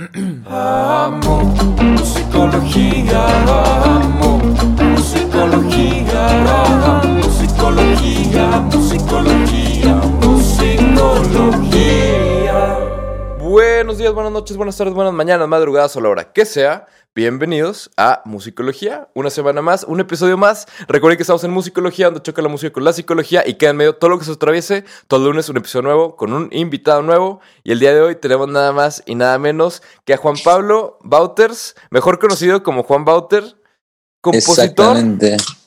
Amo musicología, amo musicología, amo musicología, musicología, Buenos días, buenas noches, buenas tardes, buenas mañanas, madrugadas o la hora que sea. Bienvenidos a Musicología, una semana más, un episodio más. Recuerden que estamos en Musicología, donde choca la música con la psicología y queda en medio todo lo que se atraviese. Todo el lunes un episodio nuevo con un invitado nuevo. Y el día de hoy tenemos nada más y nada menos que a Juan Pablo Bauters, mejor conocido como Juan Bauter, compositor,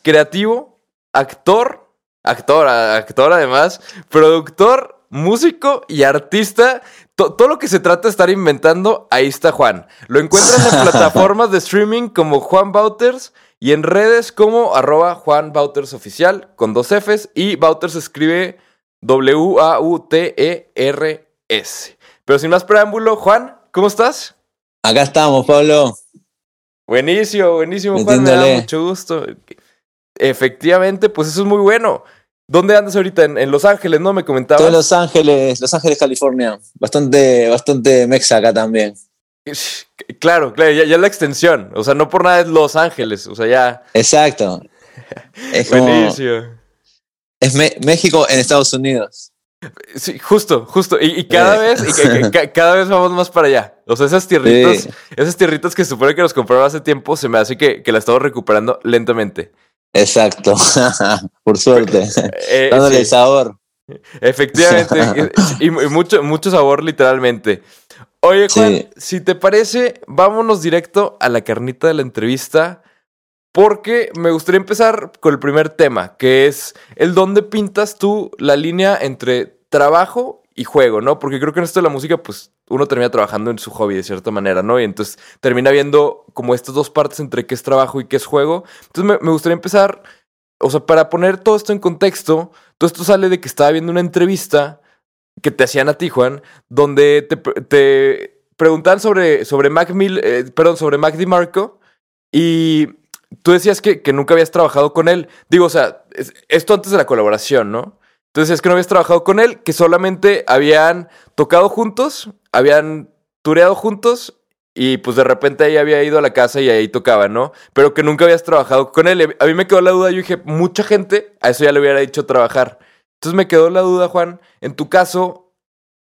creativo, actor, actor, actor además, productor, músico y artista. To- todo lo que se trata de estar inventando, ahí está Juan. Lo encuentras en plataformas de streaming como Juan Bauters y en redes como arroba Juan Bauters Oficial con dos Fs y Bauters escribe W-A-U-T-E-R-S. Pero sin más preámbulo, Juan, ¿cómo estás? Acá estamos, Pablo. Buenísimo, buenísimo, Juan. Me da mucho gusto. Efectivamente, pues eso es muy bueno. ¿Dónde andas ahorita? En, en Los Ángeles, ¿no? Me comentabas. Estoy en Los Ángeles, Los Ángeles, California. Bastante, bastante mexa acá también. Claro, claro, ya, ya la extensión. O sea, no por nada es Los Ángeles. O sea, ya. Exacto. Es como, Buenísimo. es Me- México en Estados Unidos. Sí, justo, justo. Y, y cada Eh. vez, y cada vez vamos más para allá. O sea, esas tierritas, Sí. esas tierritas que se supone que nos compraron hace tiempo, se me hace que, que las estamos recuperando lentamente. Exacto. Por suerte. Eh, Dándole sí. sabor. Efectivamente. y, mucho, mucho sabor, literalmente. Oye, Juan, Sí. si te parece, vámonos directo a la carnita de la entrevista. Porque me gustaría empezar con el primer tema, que es el dónde pintas tú la línea entre trabajo y juego, ¿no? Porque creo que en esto de la música, pues uno termina trabajando en su hobby de cierta manera, ¿no? Y entonces termina viendo como estas dos partes entre qué es trabajo y qué es juego. Entonces me, gustaría empezar, o sea, para poner todo esto en contexto, todo esto sale de que estaba viendo una entrevista que te hacían a ti, Juan, donde te, pre- te preguntaban sobre, sobre Mac eh, perdón, sobre Mac DiMarco y tú decías que, que nunca habías trabajado con él. Digo, o sea, es- esto antes de la colaboración, ¿no? Entonces decías que no habías trabajado con él, que solamente habían tocado juntos, habían tureado juntos y pues de repente ahí había ido a la casa y ahí tocaba, ¿no? Pero que nunca habías trabajado con él. A mí me quedó la duda, yo dije, mucha gente a eso ya le hubiera dicho trabajar. Entonces me quedó la duda, Juan, en tu caso,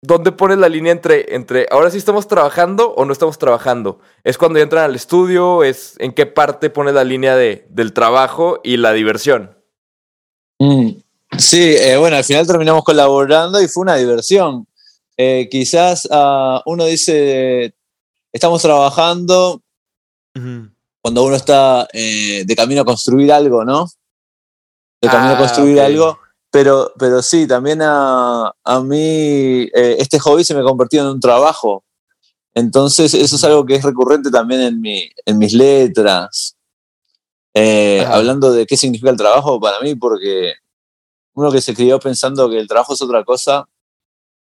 ¿dónde pones la línea entre, entre ahora sí estamos trabajando o no estamos trabajando? ¿Es cuando ya entran al estudio? ¿Es en qué parte pones la línea de, del trabajo y la diversión? Mm. Sí, eh, bueno, al final terminamos colaborando y fue una diversión. Eh, quizás ah, uno dice, estamos trabajando cuando uno está eh, de camino a construir algo, ¿no? De camino Ah, a construir ok. algo. Pero, pero sí, también a, a mí este hobby se me ha convertido en un trabajo. Entonces, eso es algo que es recurrente también en, mi, en mis letras. Eh, hablando de qué significa el trabajo para mí, porque uno que se crió pensando que el trabajo es otra cosa,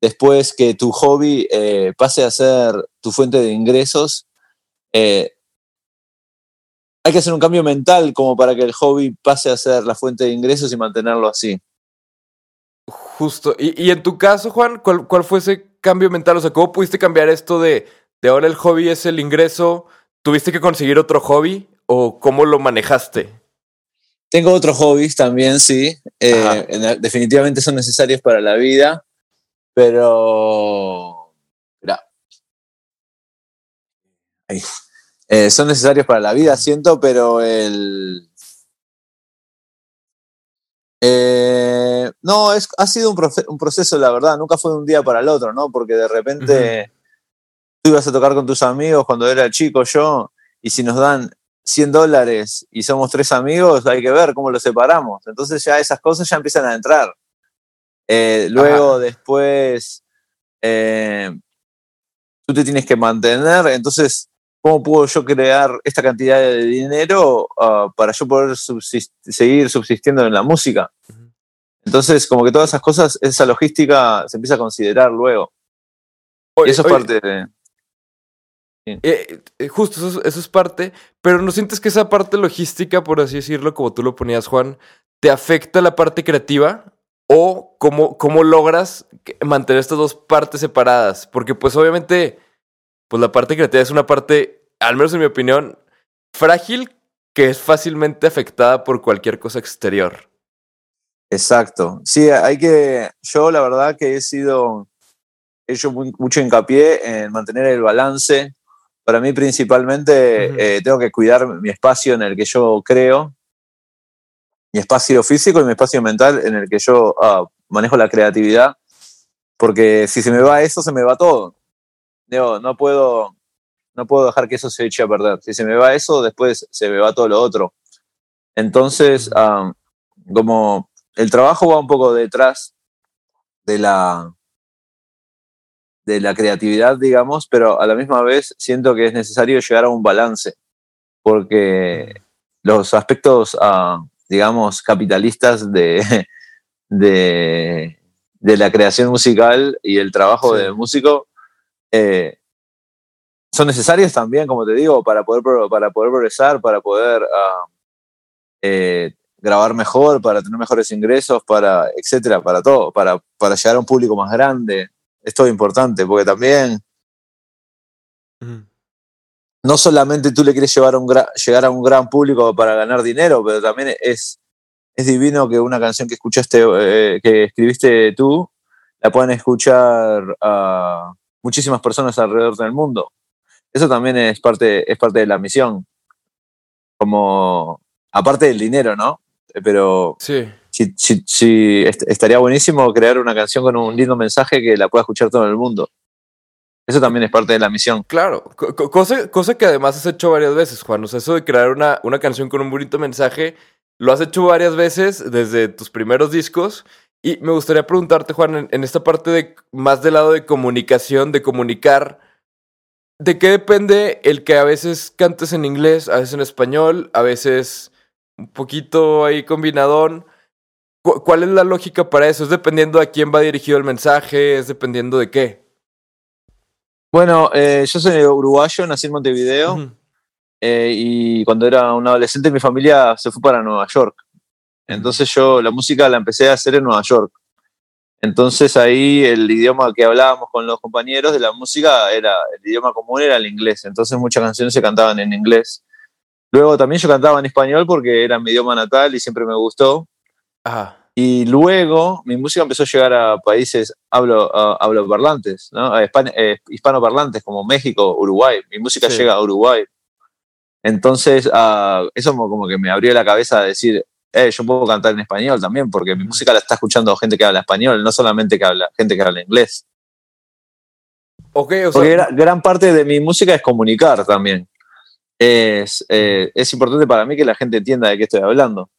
después que tu hobby eh, pase a ser tu fuente de ingresos, eh, hay que hacer un cambio mental como para que el hobby pase a ser la fuente de ingresos y mantenerlo así. Justo. Y, en tu caso, Juan, ¿cuál, ¿cuál fue ese cambio mental? O sea, ¿cómo pudiste cambiar esto de, de ahora el hobby es el ingreso? ¿Tuviste que conseguir otro hobby? ¿O cómo lo manejaste? Tengo otros hobbies también, sí. Eh, en- definitivamente son necesarios para la vida, pero... Mirá. Ahí. Eh, son necesarios para la vida, siento, pero el... Eh, no, es, ha sido un proceso, la verdad, nunca fue de un día para el otro, ¿no? Porque de repente tú ibas a tocar con tus amigos cuando era chico yo, y si nos dan 100 dólares y somos tres amigos, hay que ver cómo los separamos. Entonces ya esas cosas ya empiezan a entrar. Eh, luego, Ajá. después, eh, tú te tienes que mantener. Entonces, ¿cómo puedo yo crear esta cantidad de dinero ah, para yo poder subsist- seguir subsistiendo en la música? Entonces, como que todas esas cosas, esa logística se empieza a considerar luego. Y eso es parte de... Eh, eh, justo, eso, es- eso es parte, pero ¿no sientes que esa parte logística, por así decirlo, como tú lo ponías, Juan, te afecta la parte creativa? ¿O cómo, cómo logras mantener estas dos partes separadas? Porque pues obviamente pues la parte creativa es una parte, al menos en mi opinión, frágil que es fácilmente afectada por cualquier cosa exterior. Exacto. Sí, hay que. Yo, la verdad, que he sido. He hecho muy- mucho hincapié en mantener el balance. Para mí, principalmente, eh, tengo que cuidar mi espacio en el que yo creo, mi espacio físico y mi espacio mental en el que yo ah, manejo la creatividad. Porque si se me va eso, se me va todo. Digo, no puedo, no puedo dejar que eso se eche a perder. Si se me va eso, después se me va todo lo otro. Entonces, ah, como el trabajo va un poco detrás de la de la creatividad, digamos, pero a la misma vez siento que es necesario llegar a un balance, porque los aspectos, ah, digamos, capitalistas de, de, de la creación musical y el trabajo Sí. de músico eh, son necesarios también, como te digo, para poder, para poder progresar, para poder ah, eh, grabar mejor, para tener mejores ingresos, para, etcétera, para todo, para, para llegar a un público más grande. Es todo importante, porque también no solamente tú le quieres llevar a un llegar a un gran público para ganar dinero, pero también es, es divino que una canción que escuchaste, eh, que escribiste tú, la puedan escuchar a muchísimas personas alrededor del mundo. Eso también es parte, es parte de la misión. Como, aparte del dinero, ¿no? Eh, Pero Sí. si, si- si est- estaría buenísimo crear una canción con un lindo mensaje que la pueda escuchar todo el mundo. Eso también es parte de la misión. Claro, co- co- cosa, cosa que además has hecho varias veces, Juan. O sea, eso de crear una, una canción con un bonito mensaje, lo has hecho varias veces desde tus primeros discos. Y me gustaría preguntarte, Juan, en, en esta parte de más del lado de comunicación, de comunicar, ¿de qué depende el que a veces cantes en inglés, a veces en español, a veces un poquito ahí combinadón? ¿Cu- ¿Cuál es la lógica para eso? ¿Es dependiendo a quién va dirigido el mensaje? ¿Es dependiendo de qué? Bueno, eh, yo soy uruguayo, nací en Montevideo eh, y cuando era un adolescente mi familia se fue para Nueva York. Entonces yo la música la empecé a hacer en Nueva York. Entonces ahí el idioma que hablábamos con los compañeros de la música era, el idioma común era el inglés. Entonces muchas canciones se cantaban en inglés. Luego también yo cantaba en español porque era mi idioma natal y siempre me gustó. Ajá. Y luego mi música empezó a llegar a países hablo, a- habloparlantes, ¿no? a hispan- eh, hispanoparlantes como México, Uruguay. Mi música Sí. llega a Uruguay. Entonces, ah, eso como, que me abrió la cabeza a decir, eh, yo puedo cantar en español también, porque mi música la está escuchando gente que habla español, no solamente que habla, gente que habla inglés. Ok, o sea, Porque gra- gran parte de mi música es comunicar también. Es, eh, es importante para mí que la gente entienda de qué estoy hablando.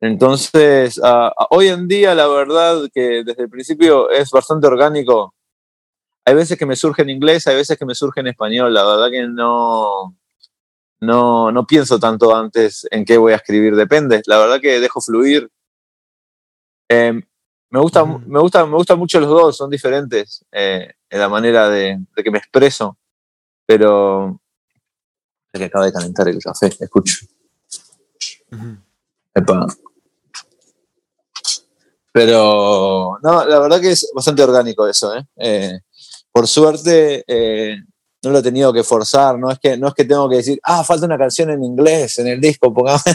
Entonces, ah, hoy en día, la verdad que desde el principio es bastante orgánico. Hay veces que me surge en inglés, hay veces que me surge en español. La verdad que no, no, no pienso tanto antes en qué voy a escribir. Depende. La verdad que dejo fluir. Eh, me, gusta, Ujú. me, gusta, me gustan mucho los dos, son diferentes eh, en la manera de, de que me expreso. Pero. Que acaba de calentar el café, escucho. Epa. Pero no, la verdad que es bastante orgánico eso, ¿eh? Eh, por suerte eh, no lo he tenido que forzar, no es que, no es que tengo que decir, ah, falta una canción en inglés en el disco, pongamos.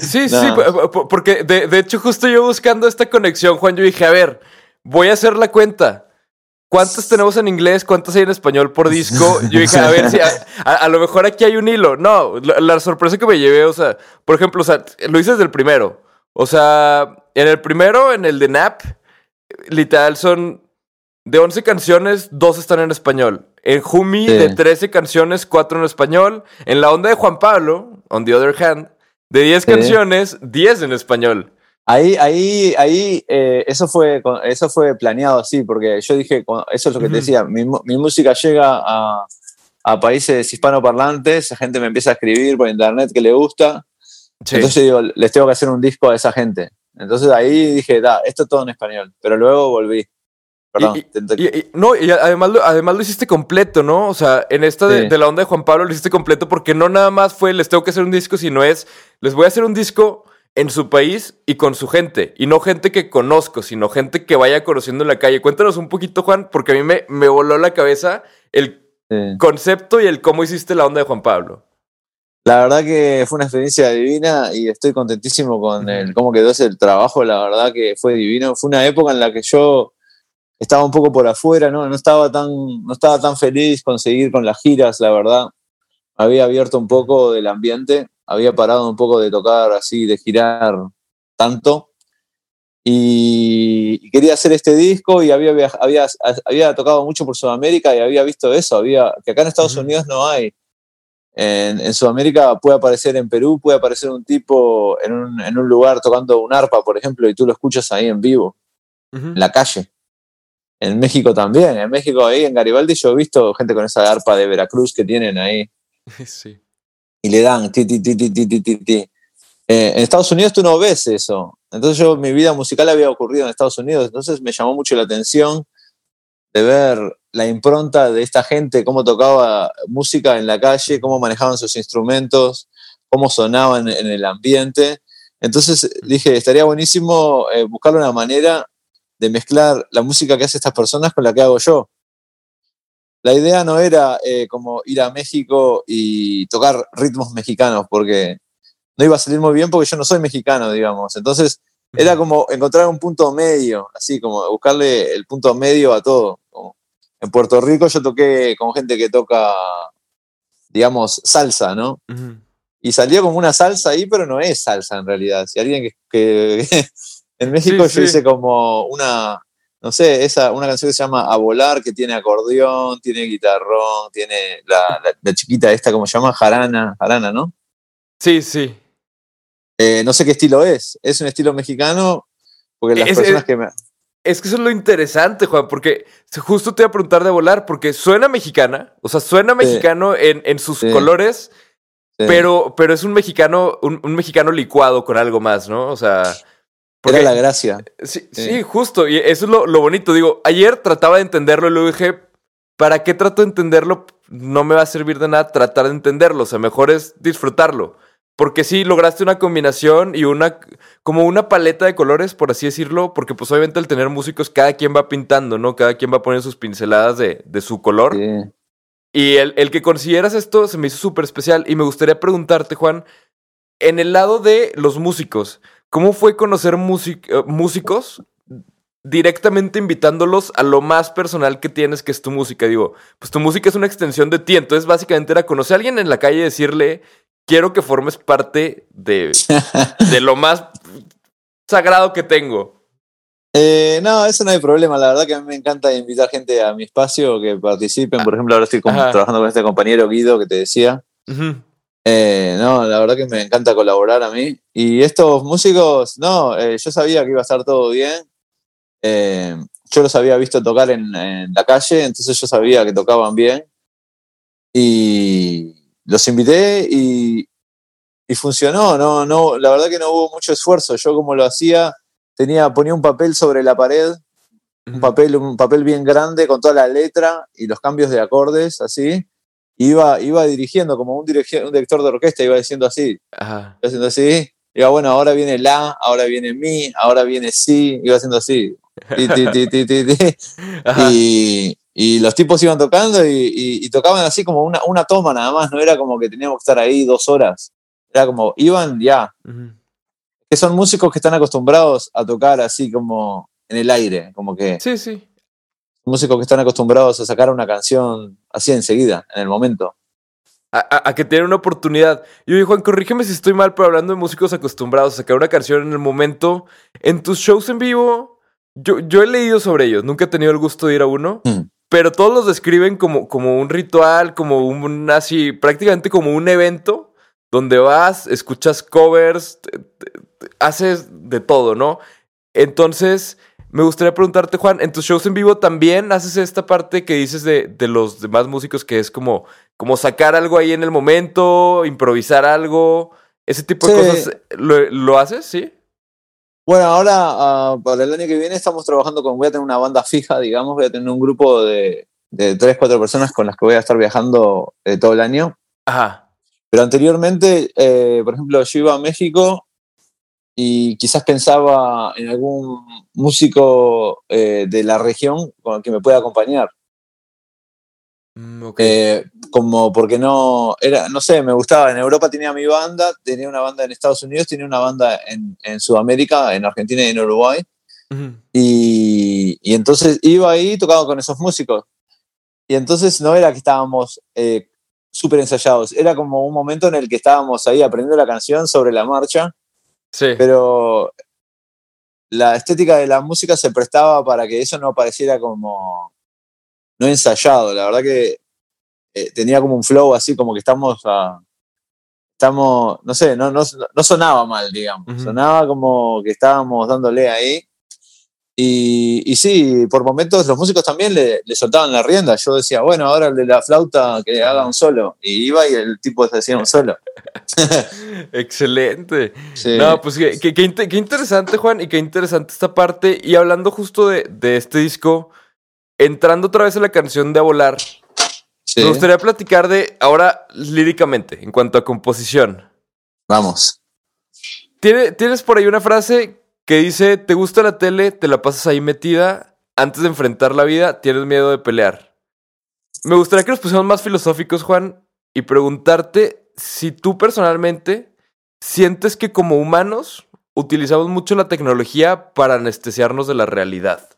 Sí, sí, No. porque de, de hecho justo yo buscando esta conexión, Juan, yo dije, a ver, voy a hacer la cuenta. ¿Cuántas tenemos en inglés? ¿Cuántas hay en español por disco? Yo dije, a ver si a, a- a lo mejor aquí hay un hilo. No, la, la sorpresa que me llevé, o sea, por ejemplo, o sea, lo hice desde el primero. O sea, en el primero, en el de Nap, literal son de 11 canciones, dos están en español. En Jumi, Sí. de 13 canciones, cuatro en español. En la onda de Juan Pablo, on the other hand, de 10 Sí. canciones, 10 en español. Ahí, ahí, ahí, eh, eso, fue, eso fue planeado así, porque yo dije, eso es lo que te decía, mi, música llega a, a países hispanoparlantes, la gente me empieza a escribir por internet que le gusta, Sí. entonces digo, les tengo que hacer un disco a esa gente. Entonces ahí dije, da, esto todo en español, pero luego volví. Perdón, Y- te- te- Y, y- no, y además lo, además lo hiciste completo, ¿no? O sea, en esta de, Sí. de la onda de Juan Pablo lo hiciste completo porque no nada más fue les tengo que hacer un disco, sino es les voy a hacer un disco en su país y con su gente. Y no gente que conozco, sino gente que vaya conociendo en la calle. Cuéntanos un poquito, Juan, porque a mí me, me voló la cabeza el Sí. concepto y el cómo hiciste la onda de Juan Pablo. La verdad que fue una experiencia divina y estoy contentísimo con el cómo quedó ese trabajo, la verdad que fue divino. Fue una época en la que yo estaba un poco por afuera, ¿no? No estaba tan, no estaba tan feliz con seguir con las giras, la verdad. Había abierto un poco del ambiente, había parado un poco de tocar así, de girar tanto. Y, y quería hacer este disco y había, había, había tocado mucho por Sudamérica y había visto eso, había, que acá en Estados. Unidos no hay. En, en Sudamérica puede aparecer en Perú, puede aparecer un tipo en un, en un lugar tocando un arpa, por ejemplo, y tú lo escuchas ahí en vivo, en la calle. En México también, en México ahí en Garibaldi yo he visto gente con esa arpa de Veracruz que tienen ahí Sí. Y le dan ti, ti, ti, ti, ti, ti, ti. Eh, en Estados Unidos tú no ves eso. Entonces yo, mi vida musical había ocurrido en Estados Unidos, entonces me llamó mucho la atención de ver la impronta de esta gente, cómo tocaba música en la calle, cómo manejaban sus instrumentos, cómo sonaban en el ambiente. Entonces dije, estaría buenísimo eh, buscar una manera de mezclar la música que hacen estas personas con la que hago yo. La idea no era eh, como ir a México y tocar ritmos mexicanos, porque no iba a salir muy bien porque yo no soy mexicano, digamos. Entonces era como encontrar un punto medio, así como buscarle el punto medio a todo. Como en Puerto Rico yo toqué con gente que toca, digamos, salsa, ¿no? Y salió como una salsa ahí, pero no es salsa en realidad. Si alguien que... que- en México Sí, yo sí. hice como una, no sé, esa, una canción que se llama A Volar, que tiene acordeón, tiene guitarrón, tiene la, la- la chiquita esta, como se llama? Jarana, jarana, ¿no? Sí, sí. Eh, no sé qué estilo es. Es un estilo mexicano, porque las Es- personas es- que me... Es que eso es lo interesante, Juan, porque justo te iba a preguntar de volar, porque suena mexicana, o sea, suena mexicano en, en sus Sí. colores, sí. pero, pero es un mexicano, un, un mexicano licuado con algo más, ¿no? O sea. Era porque- la gracia. Sí, Sí. sí, justo. Y eso es lo, lo bonito. Digo, ayer trataba de entenderlo y luego dije, ¿para qué trato de entenderlo? No me va a servir de nada tratar de entenderlo. O sea, mejor es disfrutarlo. Porque sí, lograste una combinación y una, como una paleta de colores, por así decirlo, porque pues obviamente al tener músicos, cada quien va pintando, ¿no? Cada quien va poniendo sus pinceladas de, de su color. Sí. Y el, el que consideras esto se me hizo súper especial. Y me gustaría preguntarte, Juan, en el lado de los músicos, ¿cómo fue conocer eh, músicos directamente invitándolos a lo más personal que tienes, que es tu música? Digo, pues tu música es una extensión de ti. Entonces, básicamente era conocer a alguien en la calle y decirle, quiero que formes parte de, de lo más sagrado que tengo. Eh, no, eso no hay problema. La verdad que a mí me encanta invitar gente a mi espacio que participen. Por ejemplo, ahora estoy con- trabajando con este compañero Guido que te decía. Eh, no, la verdad que me encanta colaborar a mí. Y estos músicos, no, eh, yo sabía que iba a estar todo bien. Eh, yo los había visto tocar en, en la calle, entonces yo sabía que tocaban bien. Y los invité y, y funcionó. No, no, la verdad que no hubo mucho esfuerzo. Yo como lo hacía, tenía, ponía un papel sobre la pared un papel, un papel bien grande con toda la letra y los cambios de acordes, así. Iba, iba dirigiendo como un, dirige- un director de orquesta, iba diciendo así, Ajá. iba haciendo así. Iba, bueno, ahora viene la, ahora viene mi, ahora viene si, iba haciendo así. Ti, ti, ti. Y, y los tipos iban tocando y, y- y tocaban así como una, una toma nada más, no era como que teníamos que estar ahí dos horas. Era como, iban ya, que son músicos que están acostumbrados a tocar así como en el aire, como que Sí, sí. Músicos que están acostumbrados a sacar una canción así enseguida, en el momento. A, que tienen una oportunidad. Y oye, Juan, corrígeme si estoy mal, pero hablando de músicos acostumbrados a sacar una canción en el momento, en tus shows en vivo, yo, yo he leído sobre ellos, nunca he tenido el gusto de ir a uno, Mm. pero todos los describen como, como un ritual, como un así, prácticamente como un evento donde vas, escuchas covers, te- te- te- haces de todo, ¿no? Entonces, me gustaría preguntarte, Juan, en tus shows en vivo también haces esta parte que dices de, de los demás músicos, que es como, como sacar algo ahí en el momento, improvisar algo, ese tipo de Sí. cosas. ¿Lo, lo haces? Sí. Bueno, ahora ah, para el año que viene estamos trabajando con, voy a tener una banda fija, digamos, voy a tener un grupo de, de tres, cuatro personas con las que voy a estar viajando eh, todo el año. Ajá. Pero anteriormente, eh, por ejemplo, yo iba a México y quizás pensaba en algún músico eh, de la región con el que me pueda acompañar. Mm. Eh, como porque no, era, no sé, me gustaba. En Europa tenía mi banda, tenía una banda en Estados Unidos, tenía una banda en, en Sudamérica, en Argentina y en Uruguay. Y, y entonces iba ahí tocaba con esos músicos. Y entonces no era que estábamos eh, súper ensayados, era como un momento en el que estábamos ahí aprendiendo la canción sobre la marcha, Sí. pero la estética de la música se prestaba para que eso no pareciera como no ensayado. La verdad que eh, tenía como un flow así, como que estamos a- Estamos, no sé, no, no, no sonaba mal, digamos. Sonaba como que estábamos dándole ahí. Y, y sí, por momentos los músicos también le, le soltaban la rienda. Yo decía, bueno, ahora el de la flauta que haga un solo. Y iba y el tipo se hacía un solo. Excelente. Sí. No, pues qué, qué- qué qué interesante, Juan, y qué interesante esta parte. Y hablando justo de, de este disco, entrando otra vez a la canción de A Volar, Sí. me gustaría platicar de ahora líricamente, en cuanto a composición. Vamos. Tiene- tienes por ahí una frase que dice, te gusta la tele, te la pasas ahí metida, antes de enfrentar la vida, tienes miedo de pelear. Me gustaría que nos pusiéramos más filosóficos, Juan, y preguntarte si tú personalmente sientes que como humanos utilizamos mucho la tecnología para anestesiarnos de la realidad.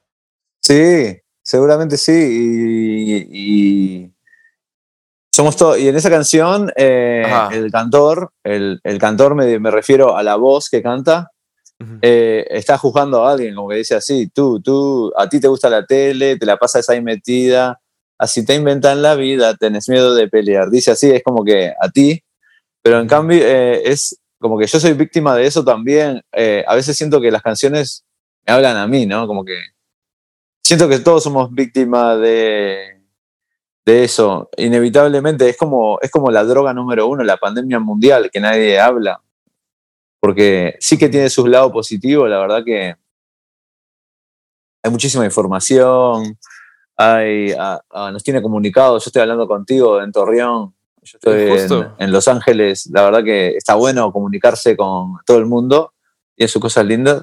Sí, seguramente sí. Y, y somos todos. Y en esa canción, eh, el cantor, el, el cantor me, me refiero a la voz que canta, Eh, está juzgando a alguien, como que dice así, tú, tú, a ti te gusta la tele, te la pasas ahí metida, así te inventan la vida, tenés miedo de pelear. Dice así, es como que a ti, pero en cambio eh, es como que yo soy víctima de eso también. Eh, a veces siento que las canciones me hablan a mí, ¿no? Como que siento que todos somos víctimas de, de eso. Inevitablemente es como, es como la droga número uno, la pandemia mundial, que nadie habla. Porque sí que tiene sus lados positivos, la verdad que hay muchísima información, hay, ah, ah, nos tiene comunicados. Yo estoy hablando contigo en Torreón, yo estoy en, en Los Ángeles. La verdad que está bueno comunicarse con todo el mundo y sus cosas lindas,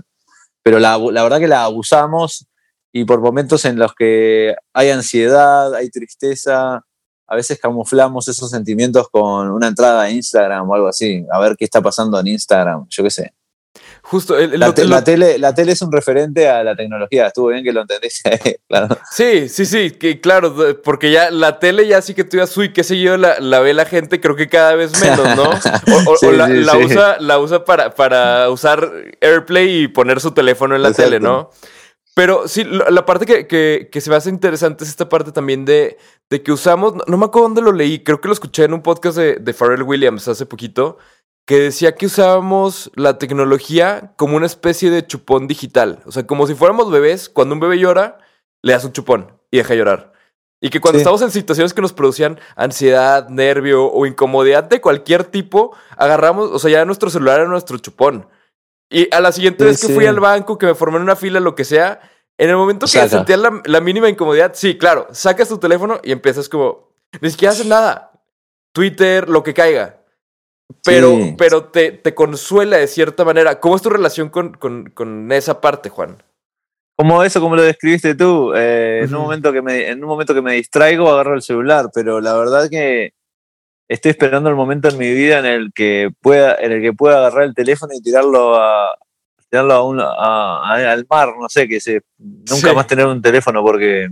pero la, la verdad que la abusamos y por momentos en los que hay ansiedad, hay tristeza, a veces camuflamos esos sentimientos con una entrada a Instagram o algo así, a ver qué está pasando en Instagram, yo qué sé. Justo, el- el- La, lo- te- lo- la tele, la tele es un referente a la tecnología, estuvo bien que lo entendiste, claro. Sí, sí, sí, que claro, porque ya la tele ya sí que tú digas, uy, qué sé yo, la, la ve la gente, creo que cada vez menos, ¿no? O, o- o Sí, la, sí, la sí. usa, la usa para, para usar AirPlay y poner su teléfono en la Exacto. tele, ¿no? Pero sí, la parte que, que- que se me hace interesante es esta parte también de, de que usamos, no, no me acuerdo dónde lo leí, creo que lo escuché en un podcast de, de Pharrell Williams hace poquito, que decía que usábamos la tecnología como una especie de chupón digital. O sea, como si fuéramos bebés, cuando un bebé llora, le das un chupón y deja llorar. Y que cuando Sí. estamos en situaciones que nos producían ansiedad, nervio o incomodidad de cualquier tipo, agarramos, o sea, ya nuestro celular era nuestro chupón. Y a la siguiente Sí, vez que sí. fui al banco, que me formé en una fila, lo que sea, en el momento que sentía la, la mínima incomodidad, sí, claro, sacas tu teléfono y empiezas como, ni siquiera haces nada. Twitter, lo que caiga. Pero, Sí. pero te, te consuela de cierta manera. ¿Cómo es tu relación con, con, con esa parte, Juan? Como eso, como lo describiste tú, eh, en, un momento que me, en un momento que me distraigo agarro el celular, pero la verdad que estoy esperando el momento en mi vida en el que pueda, en el que pueda agarrar el teléfono y tirarlo a tirarlo a un- a- a- al mar, no sé, que se, nunca Sí. más tener un teléfono porque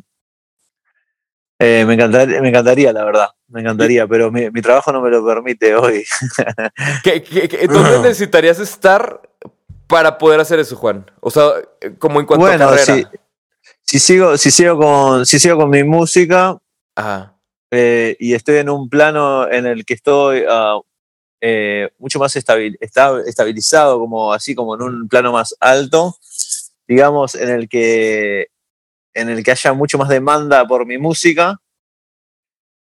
eh, me, encantaría, me encantaría, la verdad, me encantaría, pero mi, mi trabajo no me lo permite hoy. ¿Qué, qué- qué- dónde necesitarías estar para poder hacer eso, Juan? O sea, como en cuanto a bueno, carrera. si, si sigo, si sigo con, si sigo con mi música, Ajá. Eh, y estoy en un plano en el que estoy eh, mucho más estabil- esta- estabilizado, como así como en un plano más alto, digamos, en el que en el que haya mucho más demanda por mi música,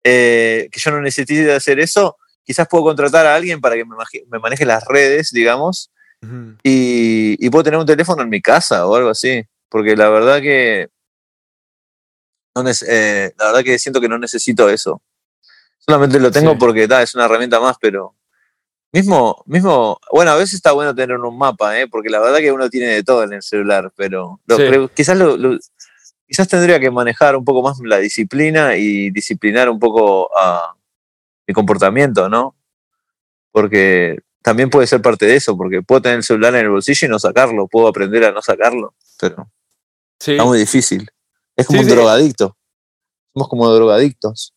eh, que yo no necesite hacer eso, quizás puedo contratar a alguien para que me, maneje las redes, digamos, y, y puedo tener un teléfono en mi casa o algo así, porque la verdad que no eh, la verdad que siento que no necesito eso. Solamente lo tengo Sí. porque es una herramienta más, pero mismo, mismo, bueno, a veces está bueno tener un mapa, ¿eh? porque la verdad que uno tiene de todo en el celular, pero lo Sí. creo- quizás lo, lo- quizás tendría que manejar un poco más la disciplina y disciplinar un poco a mi comportamiento, ¿no? Porque también puede ser parte de eso, porque puedo tener el celular en el bolsillo y no sacarlo, puedo aprender a no sacarlo, pero Sí. está muy difícil. Es como Sí, un sí. drogadicto. Somos como drogadictos.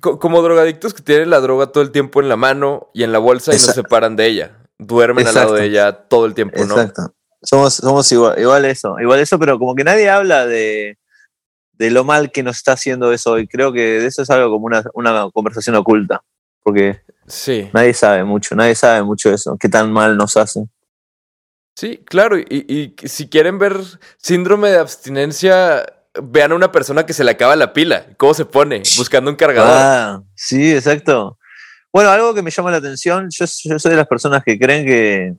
Co- como drogadictos que tienen la droga todo el tiempo en la mano y en la bolsa y no Exacto. se separan de ella. Duermen al lado de ella todo el tiempo, ¿no? Exacto. Somos, somos igual, igual eso, igual eso, pero como que nadie habla de, de lo mal que nos está haciendo eso hoy. Creo que de eso es algo como una, una conversación oculta, porque Sí. nadie sabe mucho, nadie sabe mucho de eso, qué tan mal nos hace. Sí, claro. Y, y si quieren ver síndrome de abstinencia, vean a una persona que se le acaba la pila. ¿Cómo se pone? Buscando un cargador. Ah, sí, exacto. Bueno, algo que me llama la atención, yo, yo soy de las personas que creen que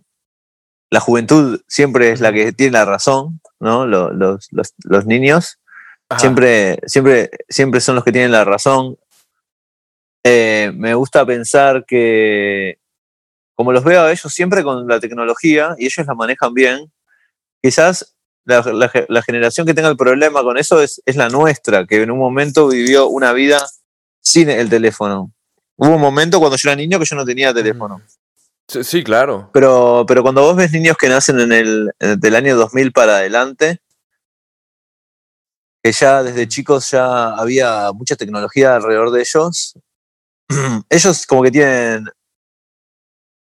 la juventud siempre es la que tiene la razón, ¿no? Lo- Los, los, los niños Ajá. siempre, siempre, siempre son los que tienen la razón. Eh, me gusta pensar que, como los veo a ellos siempre con la tecnología y ellos la manejan bien, quizás la, la la generación que tenga el problema con eso es, es la nuestra, que en un momento vivió una vida sin el teléfono. Hubo un momento cuando yo era niño que yo no tenía teléfono. Sí, sí, claro. Pero, pero cuando vos ves niños que nacen en el del año 2000 para adelante, que ya desde chicos ya había mucha tecnología alrededor de ellos, ellos como que tienen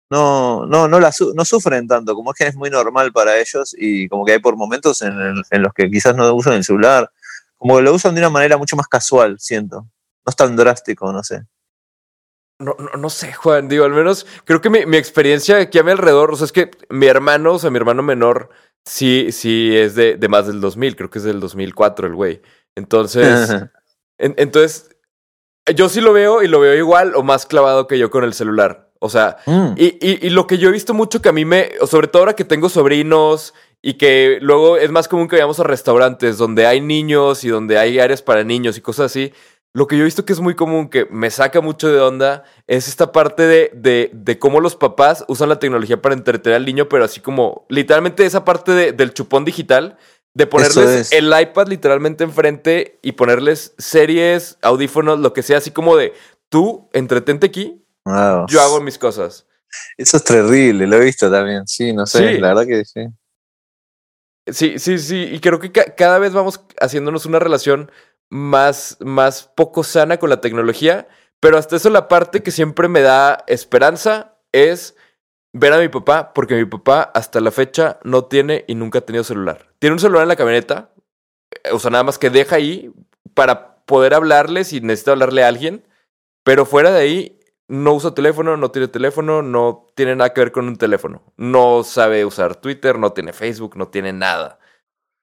no no no la su- no sufren tanto, como es que es muy normal para ellos y como que hay por momentos en, el- en los que quizás no usan el celular, como que lo usan de una manera mucho más casual, siento. No es tan drástico, no sé. No, no, no sé, Juan. Digo, al menos creo que mi, mi experiencia aquí a mi alrededor, o sea, es que mi hermano, o sea, mi hermano menor, sí, sí es de, de más del 2000. Creo que es del 2004 el güey. Entonces, en- entonces, yo sí lo veo y lo veo igual o más clavado que yo con el celular. O sea, Mm. Y, y, y lo que yo he visto mucho que a mí me, sobre todo ahora que tengo sobrinos y que luego es más común que vayamos a restaurantes donde hay niños y donde hay áreas para niños y cosas así, lo que yo he visto que es muy común, que me saca mucho de onda, es esta parte de, de, de cómo los papás usan la tecnología para entretener al niño, pero así como literalmente esa parte de- del chupón digital, de ponerles es. el iPad literalmente enfrente y ponerles series, audífonos, lo que sea, así como de tú entretente aquí, Wow. yo hago mis cosas. Eso es terrible, lo he visto también. Sí, no sé, Sí. la verdad que sí. Sí, sí, sí. Y creo que ca- cada vez vamos haciéndonos una relación más, más poco sana con la tecnología. Pero hasta eso la parte que siempre me da esperanza es ver a mi papá, porque mi papá hasta la fecha no tiene y nunca ha tenido celular. Tiene un celular en la camioneta, eh, o sea, nada más que deja ahí para poder hablarle si necesita hablarle a alguien. Pero fuera de ahí, no usa teléfono, no tiene teléfono, no tiene nada que ver con un teléfono. No sabe usar Twitter, no tiene Facebook, no tiene nada.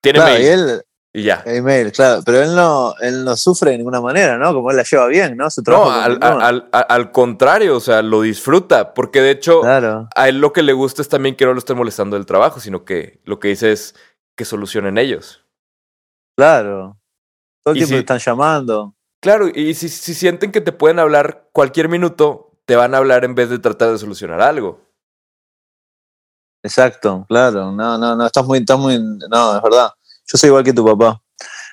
Tiene Claro, mail y él, y ya. email, claro, pero él no, él no sufre de ninguna manera, ¿no? Como él la lleva bien, ¿no? Su trabajo No, al, al- al- al contrario, o sea, lo disfruta, porque de hecho Claro, a él lo que le gusta es también que no lo estén molestando del trabajo, sino que lo que dice es que solucionen ellos. claro. Todo el Y tiempo si- están llamando. Claro, y si, si sienten que te pueden hablar cualquier minuto, te van a hablar en vez de tratar de solucionar algo. Exacto, claro. No, no, no, estás muy, estás muy. No, es verdad. Yo soy igual que tu papá.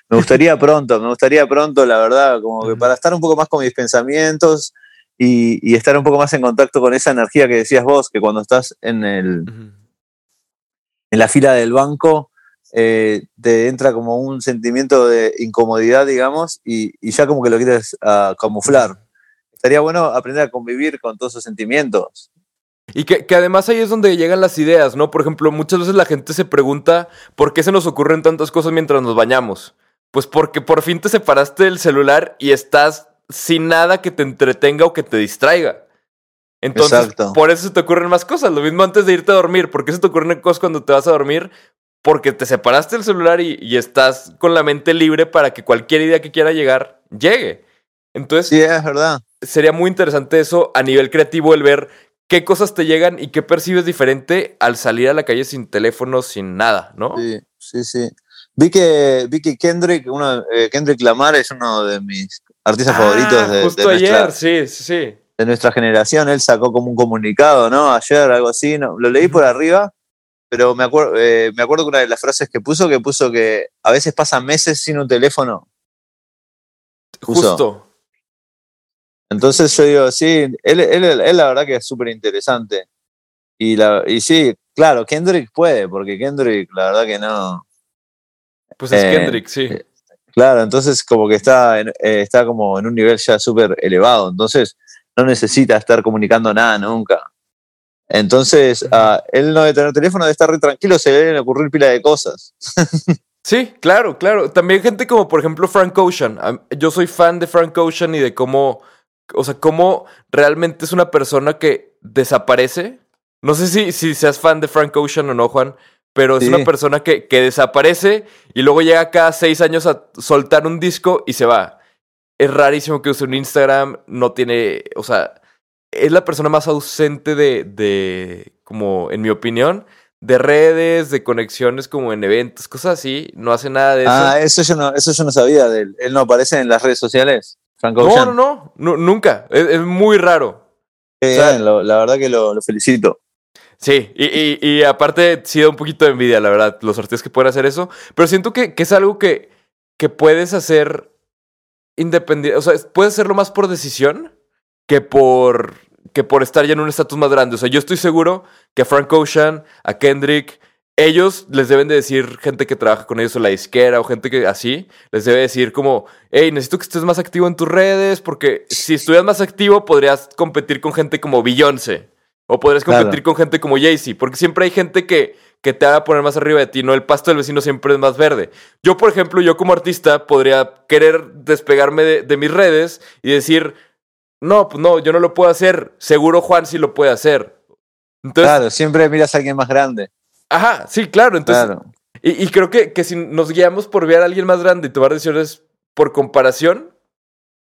Me gustaría pronto, me gustaría pronto, la verdad, como que para estar un poco más con mis pensamientos y, y estar un poco más en contacto con esa energía que decías vos, que cuando estás en el, en la fila del banco, eh, te entra como un sentimiento de incomodidad, digamos, y, y ya como que lo quieres ah, camuflar. Estaría bueno aprender a convivir con todos esos sentimientos. Y que, que además ahí es donde llegan las ideas, ¿no? Por ejemplo, muchas veces la gente se pregunta por qué se nos ocurren tantas cosas mientras nos bañamos. Pues porque por fin te separaste del celular y estás sin nada que te entretenga o que te distraiga. Entonces, Exacto. por eso se te ocurren más cosas. Lo mismo antes de irte a dormir. ¿Por qué se te ocurren cosas cuando te vas a dormir? Porque te separaste del celular y, y estás con la mente libre para que cualquier idea que quiera llegar, llegue. Entonces, Sí, es verdad. sería muy interesante eso a nivel creativo, el ver qué cosas te llegan y qué percibes diferente al salir a la calle sin teléfono, sin nada, ¿no? Sí, sí, sí. Vi que, vi que Kendrick, uno, eh, Kendrick Lamar es uno de mis artistas Ah, favoritos de, justo nuestra, ayer, sí, sí, sí. de nuestra generación. Él sacó como un comunicado, ¿no? Ayer, algo así. No, lo leí por arriba pero me, acuerdo eh, me acuerdo que una de las frases que puso, que puso que a veces pasan meses sin un teléfono. Puso. Justo. Entonces yo digo, sí, él, él, él la verdad que es súper interesante. Y, la, y sí, claro, Kendrick puede, porque Kendrick la verdad que no. Pues es Eh, Kendrick, sí. Claro, entonces como que está, en- eh, está como en un nivel ya súper elevado, entonces no necesita estar comunicando nada nunca. Entonces, ah, él no debe tener teléfono, debe estar re tranquilo, se le deben ocurrir pila de cosas. Sí, claro, claro. También gente como, por ejemplo, Frank Ocean. Am- Yo soy fan de Frank Ocean y de cómo, o sea, cómo realmente es una persona que desaparece. No sé si, si seas fan de Frank Ocean o no, Juan, pero es una persona que, que desaparece y luego llega cada seis años a soltar un disco y se va. Es rarísimo que use un Instagram, no tiene, o sea, es la persona más ausente de, de como en mi opinión, de redes, de conexiones como en eventos, cosas así. No hace nada de eso. Ah, eso yo no, eso yo no sabía de él. Él no aparece en las redes sociales, Frank no, Ocean. no, no, nu- nunca. Es, es muy raro. Qué o sea- bien, lo- la verdad que lo, lo felicito. Sí, y, y, y aparte sí da un poquito de envidia, la verdad, los artistas que pueden hacer eso. Pero siento que, que es algo que, que puedes hacer independiente. O sea, es- puedes hacerlo más por decisión que por, que por estar ya en un estatus más grande. O sea, yo estoy seguro que a Frank Ocean, a Kendrick, ellos les deben de decir, gente que trabaja con ellos o la disquera o gente que así, les debe decir como, hey, necesito que estés más activo en tus redes porque si estuvieras más activo podrías competir con gente como Beyoncé. O podrías Claro. competir con gente como Jay-Z, porque siempre hay gente que, que te va a poner más arriba de ti, ¿no? El pasto del vecino siempre es más verde. Yo, por ejemplo, yo como artista podría querer despegarme de, de mis redes y decir, no, pues no, yo no lo puedo hacer. Seguro Juan sí lo puede hacer. Entonces, claro, siempre miras a alguien más grande. ajá, sí, claro. Entonces, claro. y, y creo que, que si nos guiamos por ver a alguien más grande y tomar decisiones por comparación,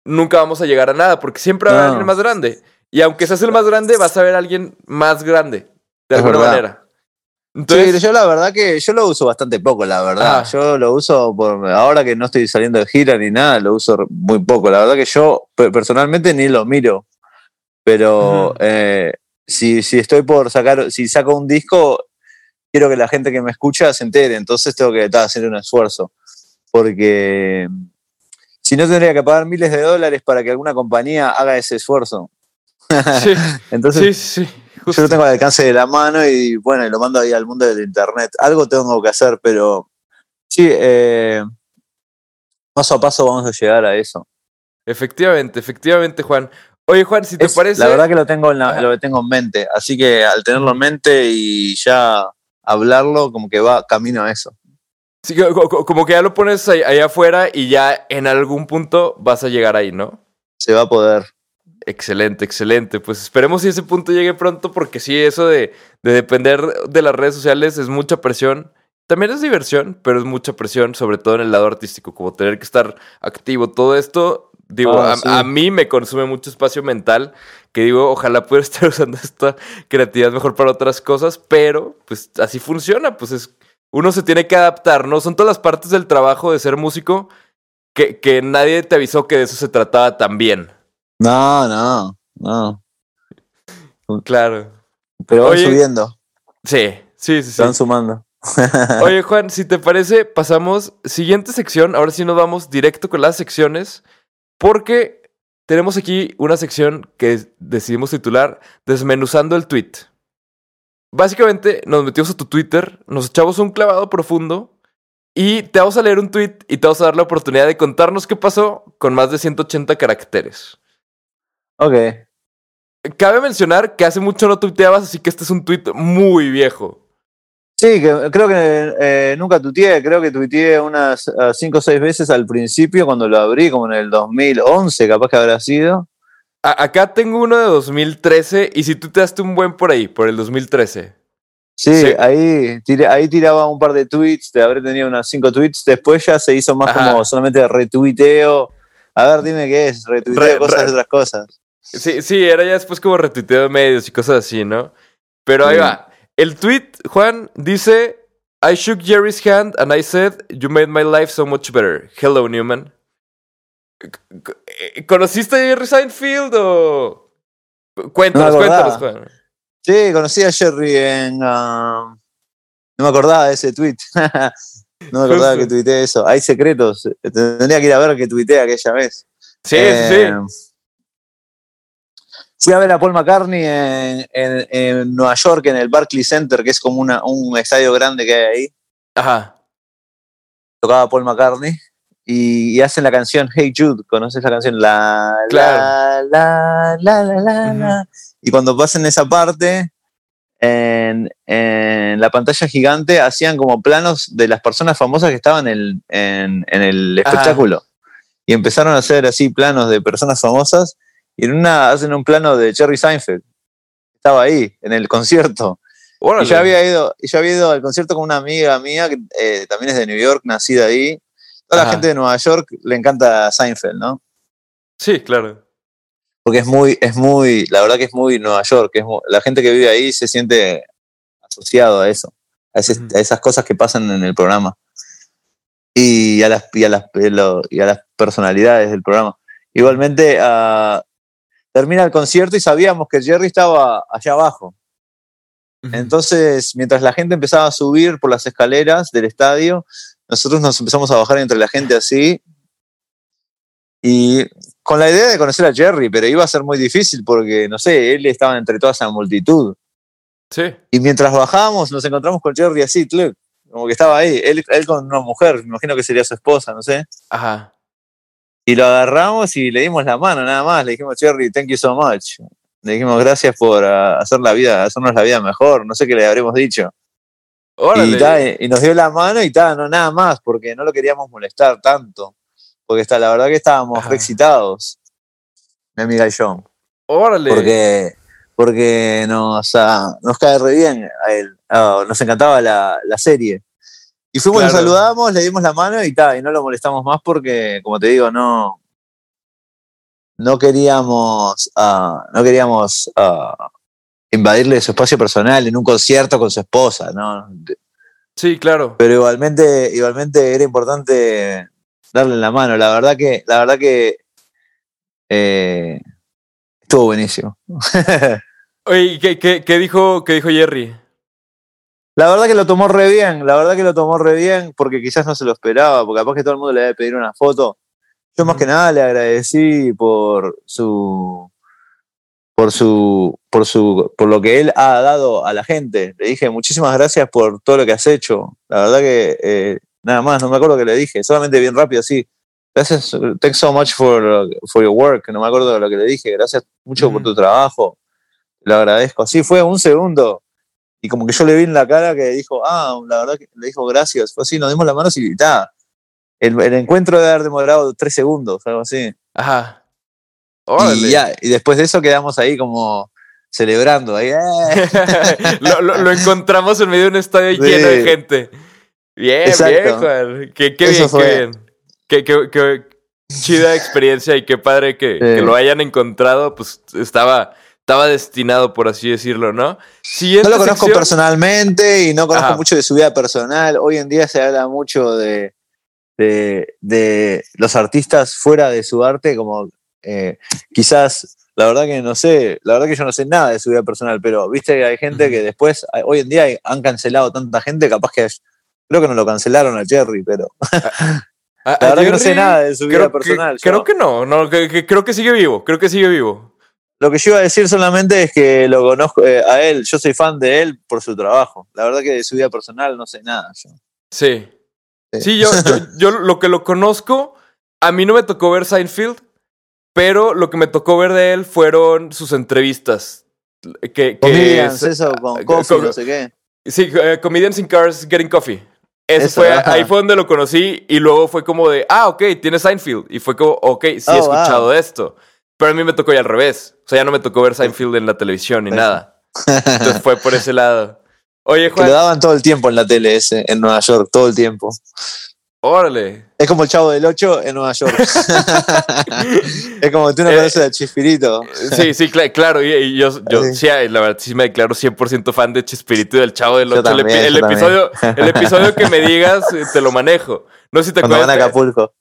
nunca vamos a llegar a nada, porque siempre va a haber No. alguien más grande. Y aunque seas el más grande, vas a ver a alguien más grande, de Es alguna verdad. manera. Sí, yo la verdad que yo lo uso bastante poco, la verdad. Ah. Yo lo uso por ahora que no estoy saliendo de gira ni nada, lo uso muy poco. La verdad que yo pe- personalmente ni lo miro. Pero eh, si, si estoy por sacar, si saco un disco, quiero que la gente que me escucha se entere. Entonces tengo que ta, hacer un esfuerzo. Porque si no tendría que pagar miles de dólares para que alguna compañía haga ese esfuerzo. sí, Entonces sí, sí. Yo lo tengo al alcance de la mano y bueno, lo mando ahí al mundo del internet. Algo tengo que hacer, pero sí, eh, paso a paso vamos a llegar a eso. Efectivamente, efectivamente, Juan. Oye, Juan, si te Es- parece. La verdad que lo tengo, en la- lo tengo en mente, así que al tenerlo en mente y ya hablarlo, como que va camino a eso. sí, como que ya lo pones ahí- allá afuera y ya en algún punto vas a llegar ahí, ¿no? Se va a poder. Excelente, excelente. Pues esperemos si ese punto llegue pronto, porque sí, eso de, de depender de las redes sociales es mucha presión. También es diversión, pero es mucha presión, sobre todo en el lado artístico, como tener que estar activo. Todo esto, digo, Ah, a, sí. a mí me consume mucho espacio mental, que digo, ojalá pudiera estar usando esta creatividad mejor para otras cosas, pero pues así funciona, pues es, uno se tiene que adaptar, ¿no? Son todas las partes del trabajo de ser músico que, que nadie te avisó que de eso se trataba también. No, no, no. Claro. Pero van Oye, subiendo, Sí, sí, sí, van sumando. Oye, Juan, si te parece, pasamos siguiente sección. Ahora sí nos vamos directo con las secciones, porque tenemos aquí una sección que decidimos titular Desmenuzando el tweet. Básicamente nos metimos a tu Twitter, nos echamos un clavado profundo y te vamos a leer un tweet y te vamos a dar la oportunidad de contarnos qué pasó con más de 180 caracteres. Ok. Cabe mencionar que hace mucho no tuiteabas, así que este es un tweet muy viejo. Sí, que, creo que eh, nunca tuiteé, creo que tuiteé unas ah, cinco o seis veces al principio cuando lo abrí, como en el 2011, capaz que habrá sido. A- acá tengo uno de 2013 y si tú te daste un buen por ahí, por el 2013. Sí, Sí. Ahí, tiré- ahí tiraba un par de tweets, te habré tenido unas cinco tweets, después ya se hizo más Ajá. como solamente retuiteo. A ver, dime qué es, retuiteo Re- cosas re- de otras cosas. Sí, sí, era ya después como retuiteo de medios y cosas así, ¿no? Pero ahí va. El tweet, Juan, dice: I shook Jerry's hand and I said, You made my life so much better. Hello, Newman. C- ¿Conociste a Jerry Seinfeld o.? Cuéntanos, No cuéntanos. Juan. Sí, conocí a Jerry en, ah, No me acordaba de ese tweet. no me acordaba que tuiteé eso. Hay secretos. Tendría que ir a ver que tuiteé aquella vez. Sí, Eh, sí, sí. Fui a ver a Paul McCartney en, en- en Nueva York, en el Barclays Center, que es como una- un estadio grande que hay ahí. Ajá. Tocaba Paul McCartney y, y hacen la canción Hey Jude. ¿Conoces la canción? La, Claro. la, la, la, la, la. Y cuando pasan esa parte, en, en la pantalla gigante hacían como planos de las personas famosas que estaban en, en- en el Ajá. espectáculo. Y empezaron a hacer así planos de personas famosas. Y en una hacen un plano de Jerry Seinfeld. Estaba ahí, en el concierto. Órale. Y yo había ido, y yo había ido al concierto con una amiga mía que eh, también es de New York, nacida ahí. Toda Ajá. la gente de Nueva York le encanta Seinfeld, ¿no? Sí, claro. Porque es muy, es muy, la verdad que es muy Nueva York. Es la gente que vive ahí se siente asociado a eso, a, ese- a esas cosas que pasan en el programa. Y a las, y a las, y a las personalidades del programa. Igualmente, ah, termina el concierto y sabíamos que Jerry estaba allá abajo. Entonces, mientras la gente empezaba a subir por las escaleras del estadio, nosotros nos empezamos a bajar entre la gente así. Y con la idea de conocer a Jerry, pero iba a ser muy difícil porque, no sé, él estaba entre toda esa multitud. Sí. Y mientras bajábamos, nos encontramos con Jerry así, como que estaba ahí, él, él con una mujer, me imagino que sería su esposa, no sé. Ajá. Y lo agarramos y le dimos la mano, nada más. Le dijimos, Jerry, thank you so much. Le dijimos, gracias por ah, hacer la vida, hacernos la vida mejor. No sé qué le habremos dicho. Órale. Y, ta, y- nos dio la mano y tal, no nada más, porque no lo queríamos molestar tanto. Porque está, la verdad que estábamos Ajá. re excitados, mi amiga y yo. Órale. Porque, porque nos, ah, nos cae re bien a él. Ah, nos encantaba la, la serie. Y fuimos, Claro. lo saludamos, le dimos la mano y tal, y no lo molestamos más porque, como te digo, no. No queríamos. ah, no queríamos ah, invadirle su espacio personal en un concierto con su esposa, ¿no? Sí, claro. pero igualmente, igualmente era importante darle la mano. La verdad que, la verdad que eh, estuvo buenísimo. Oye, ¿y ¿qué, qué, qué dijo, qué dijo Jerry? La verdad que lo tomó re bien, la verdad que lo tomó re bien, porque quizás no se lo esperaba, porque capaz que todo el mundo le debe pedir una foto. Yo más que nada le agradecí por su por su por su por lo que él ha dado a la gente. Le dije muchísimas gracias por todo lo que has hecho. La verdad que eh, nada más, no me acuerdo que le dije, solamente bien rápido así. Gracias, thanks so much for, for your work. No me acuerdo de lo que le dije. Gracias mucho por tu trabajo. Lo agradezco. Así fue un segundo. Y como que yo le vi en la cara que dijo, ah, la verdad que le dijo gracias. Fue así, nos dimos las manos y está. El, el encuentro debe haber demorado tres segundos, algo así. Ajá. Y ya, y después de eso quedamos ahí como celebrando. Ahí, ¡eh! lo, lo- lo encontramos en medio de un estadio Sí. lleno de gente. Bien, Exacto. bien, Juan. Qué, qué bien, qué bien. Qué, qué- qué chida experiencia y qué padre que, que lo hayan encontrado. Pues estaba, estaba destinado, por así decirlo, ¿no? Siguiente No lo conozco sección. personalmente y no conozco Ajá. mucho de su vida personal. Hoy en día se habla mucho de, de, de los artistas fuera de su arte, como eh, quizás, la verdad que no sé, la verdad que yo no sé nada de su vida personal, pero viste que hay gente que después, hoy en día hay- han cancelado tanta gente, capaz que creo que no lo cancelaron a Jerry, pero A- la verdad que no sé nada de su vida Creo, personal. que, creo que no, no que- que- creo que sigue vivo, creo que sigue vivo. Lo que yo iba a decir solamente es que lo conozco eh, a él, yo soy fan de él por su trabajo. La verdad que de su vida personal no sé nada. yo. Sí. Sí. Sí, yo, yo, yo lo que lo conozco, a mí no me tocó ver Seinfeld, pero lo que me tocó ver de él fueron sus entrevistas. Que, que Comedians, es- eso, con ah, coffee, con- no sé qué. Sí, eh, Comedians in Cars Getting Coffee. Eso, Eso, fue, ajá. ahí fue donde lo conocí y luego fue como de, ah, ok, tiene Seinfeld. Y fue como, ok, sí he Oh, escuchado wow. esto. Pero a mí me tocó ya al revés. O sea, ya no me tocó ver Seinfeld en la televisión ni nada. Entonces fue por ese lado. Oye, Que lo Juan, daban todo el tiempo en la tele ese, en Nueva York, todo el tiempo. órale. Es como el Chavo del 8 en Nueva York. es como tú no Eh, conoces a Chispirito. Sí, sí, cla- claro. Y, y yo, yo Sí. sí, la verdad, sí me declaro 100% fan de Chespirito y del Chavo del Yo 8. El, epi- también, el episodio, el episodio que me digas, eh, te lo manejo. No sé si te Cuando van a acuerdas. Acapulco.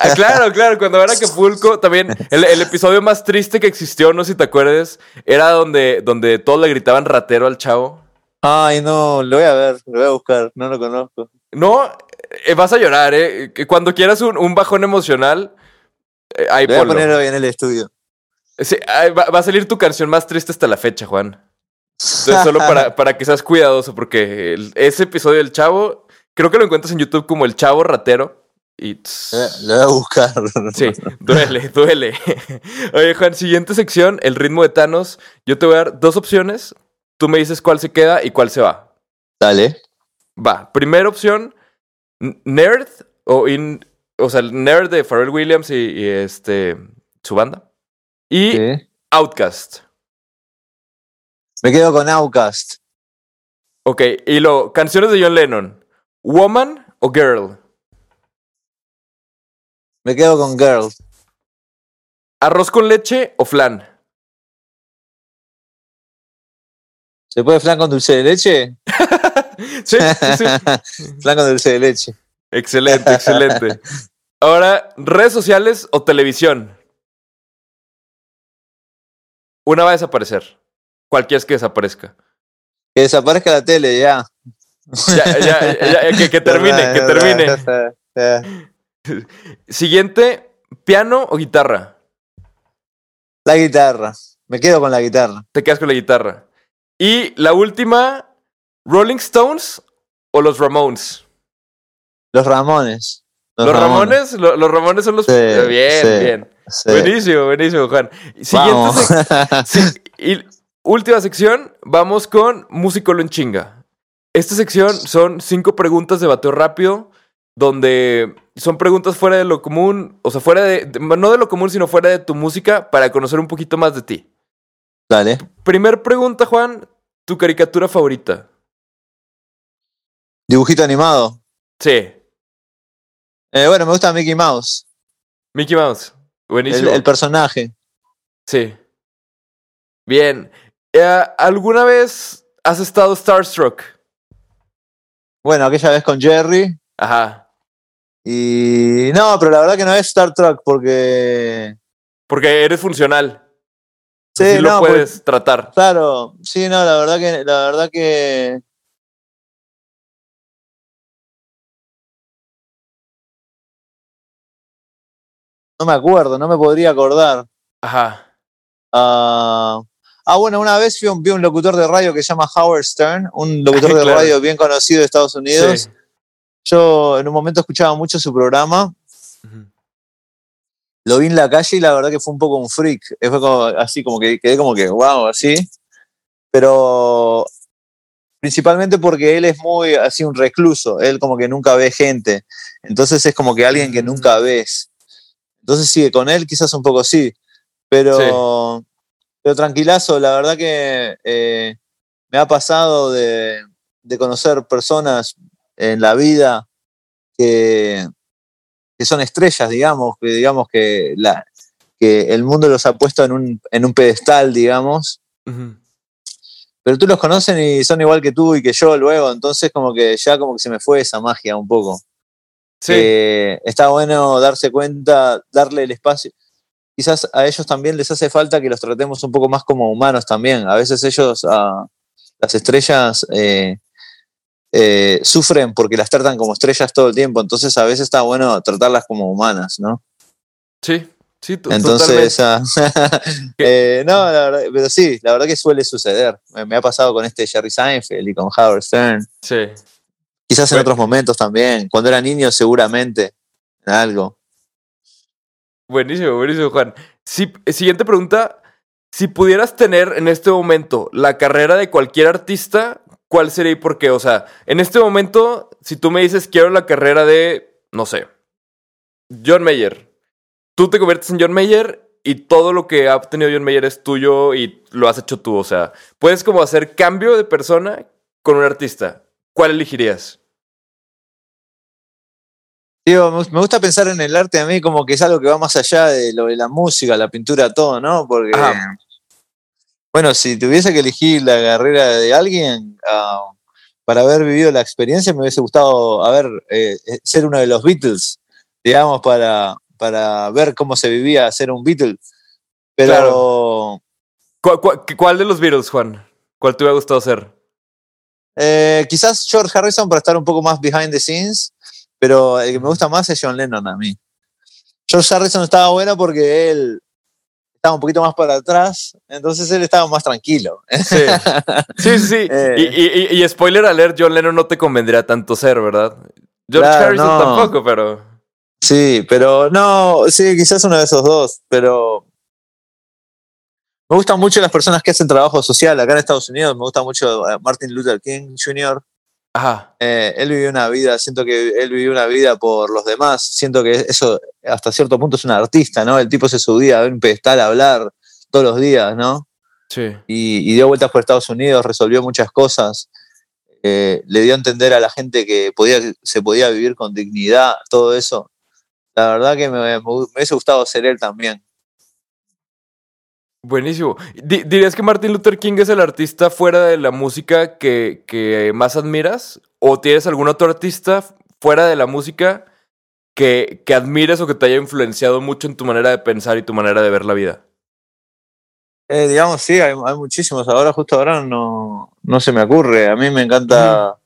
Ah, claro, claro, cuando van a Acapulco, también el, el episodio más triste que existió, no sé si te acuerdas, era donde, donde todos le gritaban ratero al chavo. Ay, no, lo voy a ver, lo voy a buscar, no lo conozco. No, eh, vas a llorar, ¿eh? Cuando quieras un, un bajón emocional, eh, ahí voy a ponlo. poner hoy en el estudio. Sí, ahí va, va a salir tu canción más triste hasta la fecha, Juan. Entonces, solo para, para que seas cuidadoso, porque el- ese episodio del chavo, creo que lo encuentras en YouTube como el chavo ratero. Y tss, Lo voy a- buscar. sí, duele, duele. Oye, Juan, siguiente sección, el ritmo de Thanos. Yo te voy a dar dos opciones. Tú me dices cuál se queda y cuál se va. Dale. Va, primera opción, Nerd, o, in- o sea, el Nerd de Pharrell Williams y, y, este, su banda. Y. Outcast. Me quedo con Outcast. Ok, y luego, canciones de John Lennon. Woman o Girl. Me quedo con Girl. Arroz con leche o flan. ¿Se puede flan con dulce de leche? Sí, sí, sí. flan con dulce de leche. Excelente, excelente. Ahora, redes sociales o televisión. Una va a desaparecer. ¿Cuál quieres que desaparezca? Que desaparezca la tele, ya. Ya, ya, ya, ya, que, que termine, que termine. Siguiente, piano o guitarra. La guitarra. Me quedo con la guitarra. Te quedas con la guitarra. Y la última, Rolling Stones o los Ramones. Los Ramones. Los Ramones, lo- los Ramones son los. Sí, bien, sí. bien. Sí. Buenísimo, buenísimo, Juan. Siguiente sec- y última sección, vamos con Músico en chinga. Esta sección son cinco preguntas de bateo rápido, donde son preguntas fuera de lo común, o sea, fuera de, de- no de lo común, sino fuera de tu música, para conocer un poquito más de ti. Dale. Primer pregunta, Juan, tu caricatura favorita. Dibujito animado. Sí, Eh, bueno, me gusta Mickey Mouse. Mickey Mouse. El, Buenísimo. el personaje. Sí. Bien. Eh, ¿Alguna vez has estado Starstruck? Bueno, aquella vez con Jerry. Ajá. Y. No, pero la verdad que no es Star Trek porque. Porque eres funcional. Sí, Sí, lo no, puedes pues, tratar. claro. Sí, no, la verdad que. La verdad que. No me acuerdo, no me podría acordar. Ajá. Ah, ah, bueno, una vez un- vi un locutor de radio que se llama Howard Stern, un locutor de Claro. radio bien conocido de Estados Unidos. Sí. Yo en un momento escuchaba mucho su programa, lo vi en la calle y la verdad que fue un poco un freak. Fue como, así como que quedé como que, wow, así. Pero principalmente porque él es muy así un recluso, él como que nunca ve gente. Entonces es como que alguien que Mm. nunca ves. Entonces sí, con él quizás un poco sí. Pero, pero tranquilazo, la verdad que eh, me ha pasado de, de conocer personas en la vida que, que son estrellas, digamos, que digamos que, la, que el mundo los ha puesto en un, en un pedestal, digamos, pero tú los conocen y son igual que tú y que yo luego, entonces como que ya como que se me fue esa magia un poco. Sí. que está bueno darse cuenta, darle el espacio. Quizás a ellos también les hace falta que los tratemos un poco más como humanos también. A veces ellos, ah, las estrellas, eh, eh, sufren porque las tratan como estrellas todo el tiempo. Entonces a veces está bueno tratarlas como humanas, ¿no? Sí. Sí, to- Entonces, ah, eh, no, la verdad, pero sí, la verdad que suele suceder. Me, me ha pasado con este Jerry Seinfeld y con Howard Stern. Sí. Quizás en Bueno. otros momentos también. Cuando era niño, seguramente. En algo. Buenísimo, buenísimo, Juan. Si, siguiente pregunta. Si pudieras tener en este momento la carrera de cualquier artista, ¿cuál sería y por qué? O sea, en este momento, si tú me dices quiero la carrera de, no sé, John Mayer, tú te conviertes en John Mayer y todo lo que ha obtenido John Mayer es tuyo y lo has hecho tú. O sea, puedes como hacer cambio de persona con un artista. ¿Cuál elegirías? Digo, me gusta pensar en el arte a mí como que es algo que va más allá de lo de la música, la pintura, todo, ¿no? Porque, Ajá. Bueno, si tuviese que elegir la carrera de alguien, ah, para haber vivido la experiencia me hubiese gustado haber, eh, eh, ser uno de los Beatles, digamos, para, para ver cómo se vivía ser un Beatle. Pero Claro. ¿Cuál, cuál, cuál de los Beatles, Juan? ¿Cuál te hubiera gustado ser? Eh, quizás George Harrison para estar un poco más behind the scenes, pero el que me gusta más es John Lennon a mí. George Harrison estaba bueno porque él estaba un poquito más para atrás, entonces él estaba más tranquilo. Sí, sí, sí. Eh. Y, y- y spoiler alert, John Lennon no te convendría tanto ser, ¿verdad? George Claro, Harrison no. tampoco, pero... Sí, pero no, sí, quizás uno de esos dos, pero me gustan mucho las personas que hacen trabajo social acá en Estados Unidos. Me gusta mucho eh, Martin Luther King Jr. Ajá. Eh, él vivió una vida, siento que él vivió una vida por los demás. Siento que eso hasta cierto punto es un artista, ¿no? El tipo se subía a un pedestal a hablar todos los días, ¿no? Sí. y, y dio vueltas por Estados Unidos, resolvió muchas cosas, eh, le dio a entender a la gente que podía, se podía vivir con dignidad, todo eso. La verdad que me, me, me hubiese gustado ser él también. Buenísimo. Di- ¿Dirías que Martin Luther King es el artista fuera de la música que, que más admiras? ¿O tienes algún otro artista fuera de la música que, que admires o que te haya influenciado mucho en tu manera de pensar y tu manera de ver la vida? Eh, digamos, sí, hay, hay muchísimos. Ahora, justo ahora, no, no se me ocurre. A mí me encanta,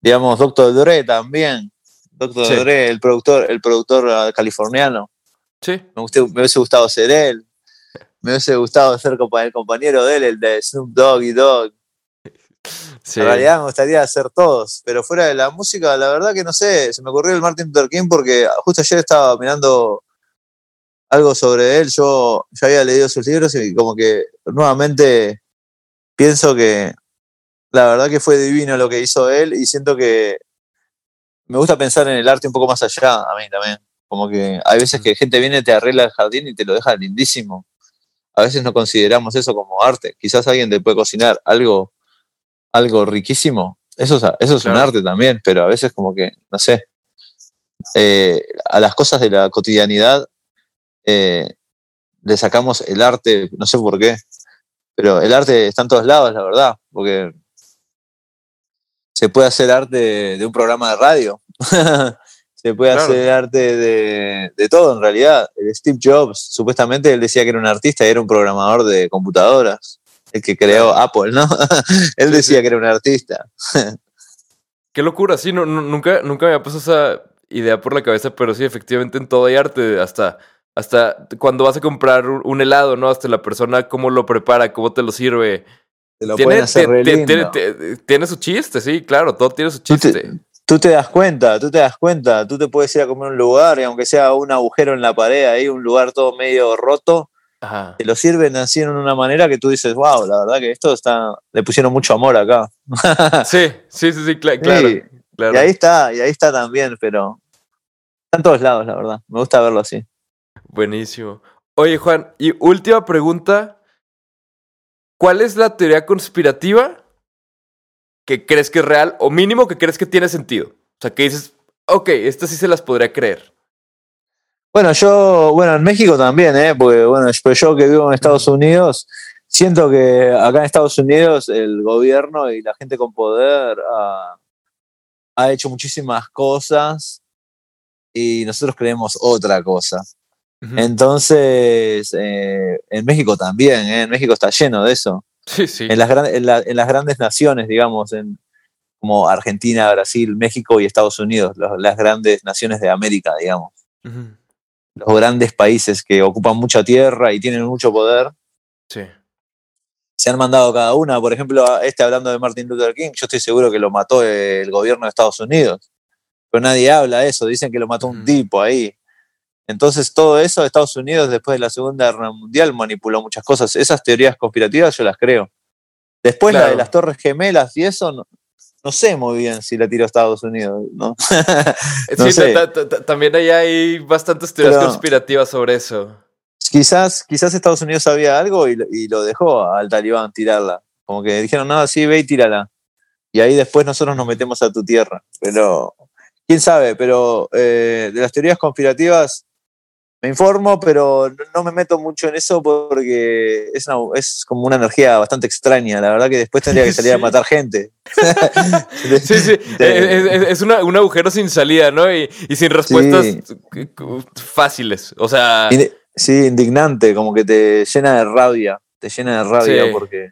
digamos, Dr. Dre también. Dr. Sí. Dre, el productor, el productor ah, californiano. Sí. Me, me hubiese gustado ser él. Me hubiese gustado ser el compañero de él, el de Snoop Dogg y Dogg. sí. En realidad me gustaría hacer todos, pero fuera de la música, la verdad que no sé, se me ocurrió el Martin Luther King porque justo ayer estaba mirando algo sobre él, yo ya había leído sus libros y como que nuevamente pienso que la verdad que fue divino lo que hizo él y siento que me gusta pensar en el arte un poco más allá, a mí también. Como que hay veces que gente viene, te arregla el jardín y te lo deja lindísimo. A veces no consideramos eso como arte. Quizás alguien te puede cocinar algo algo riquísimo. Eso es, eso es un arte también, pero a veces como que, no sé, eh, a las cosas de la cotidianidad eh, le sacamos el arte, no sé por qué, pero el arte está en todos lados, la verdad, porque se puede hacer arte de un programa de radio, se puede Claro. hacer arte de, de todo en realidad. El Steve Jobs, supuestamente él decía que era un artista y era un programador de computadoras, el que creó Apple, ¿no? él Sí, decía sí. que era un artista. Qué locura, sí, no, nunca, nunca me ha pasado esa idea por la cabeza, pero sí, efectivamente en todo hay arte, hasta, hasta cuando vas a comprar un, helado, ¿no? Hasta la persona cómo lo prepara, cómo te lo sirve. Te lo Tiene, pueden hacer lindo. tiene, ti- tiene su chiste, sí, claro, todo tiene su te- chiste. Tú te das cuenta, tú te das cuenta, tú te puedes ir a comer a un lugar y aunque sea un agujero en la pared, ahí un lugar todo medio roto, Ajá. te lo sirven así en una manera que tú dices, wow, la verdad que esto está, le pusieron mucho amor acá. Sí, sí, sí, sí, cla- claro. Sí, claro. Y ahí está, y ahí está también, pero está en todos lados, la verdad. Me gusta verlo así. Buenísimo. Oye, Juan, y última pregunta. ¿Cuál es la teoría conspirativa que crees que es real o mínimo que crees que tiene sentido? O sea, que dices, ok, estas sí se las podría creer. Bueno, yo, bueno, en México también, ¿eh? Porque, bueno, yo, yo que vivo en Estados Unidos, siento que acá en Estados Unidos el gobierno y la gente con poder ha, ha hecho muchísimas cosas y nosotros creemos otra cosa. Entonces, eh, en México también, ¿eh? En México está lleno de eso. Sí, sí. En las, gran- en, la- en las grandes naciones, digamos, en, como Argentina, Brasil, México y Estados Unidos, los- las grandes naciones de América, digamos los grandes países que ocupan mucha tierra y tienen mucho poder, Sí. se han mandado cada una. Por ejemplo, a este hablando de Martin Luther King, yo estoy seguro que lo mató el gobierno de Estados Unidos. Pero nadie habla de eso, dicen que lo mató un tipo ahí. Entonces, todo eso, Estados Unidos, después de la Segunda Guerra Mundial, manipuló muchas cosas. Esas teorías conspirativas yo las creo. Después, la de las Torres Gemelas y eso, no, no sé muy bien si la tiró Estados Unidos. ¿no? Sí, sé. también ahí hay bastantes teorías Pero- conspirativas sobre eso. quizás, quizás Estados Unidos sabía algo y, lo- y lo dejó al talibán tirarla. Como que dijeron, no, sí, ve y tírala. Y ahí después nosotros nos metemos a tu tierra. Pero, quién sabe, pero eh, de las teorías conspirativas me informo, pero no, me meto mucho en eso porque es, una- es como una energía bastante extraña. La verdad que después tendría que salir a matar gente. Sí, sí. Es, es- es una- un agujero sin salida, ¿no? Y, y sin respuestas Sí. fáciles. O sea, Sí, indignante, como que te llena de rabia, te llena de rabia Sí. porque,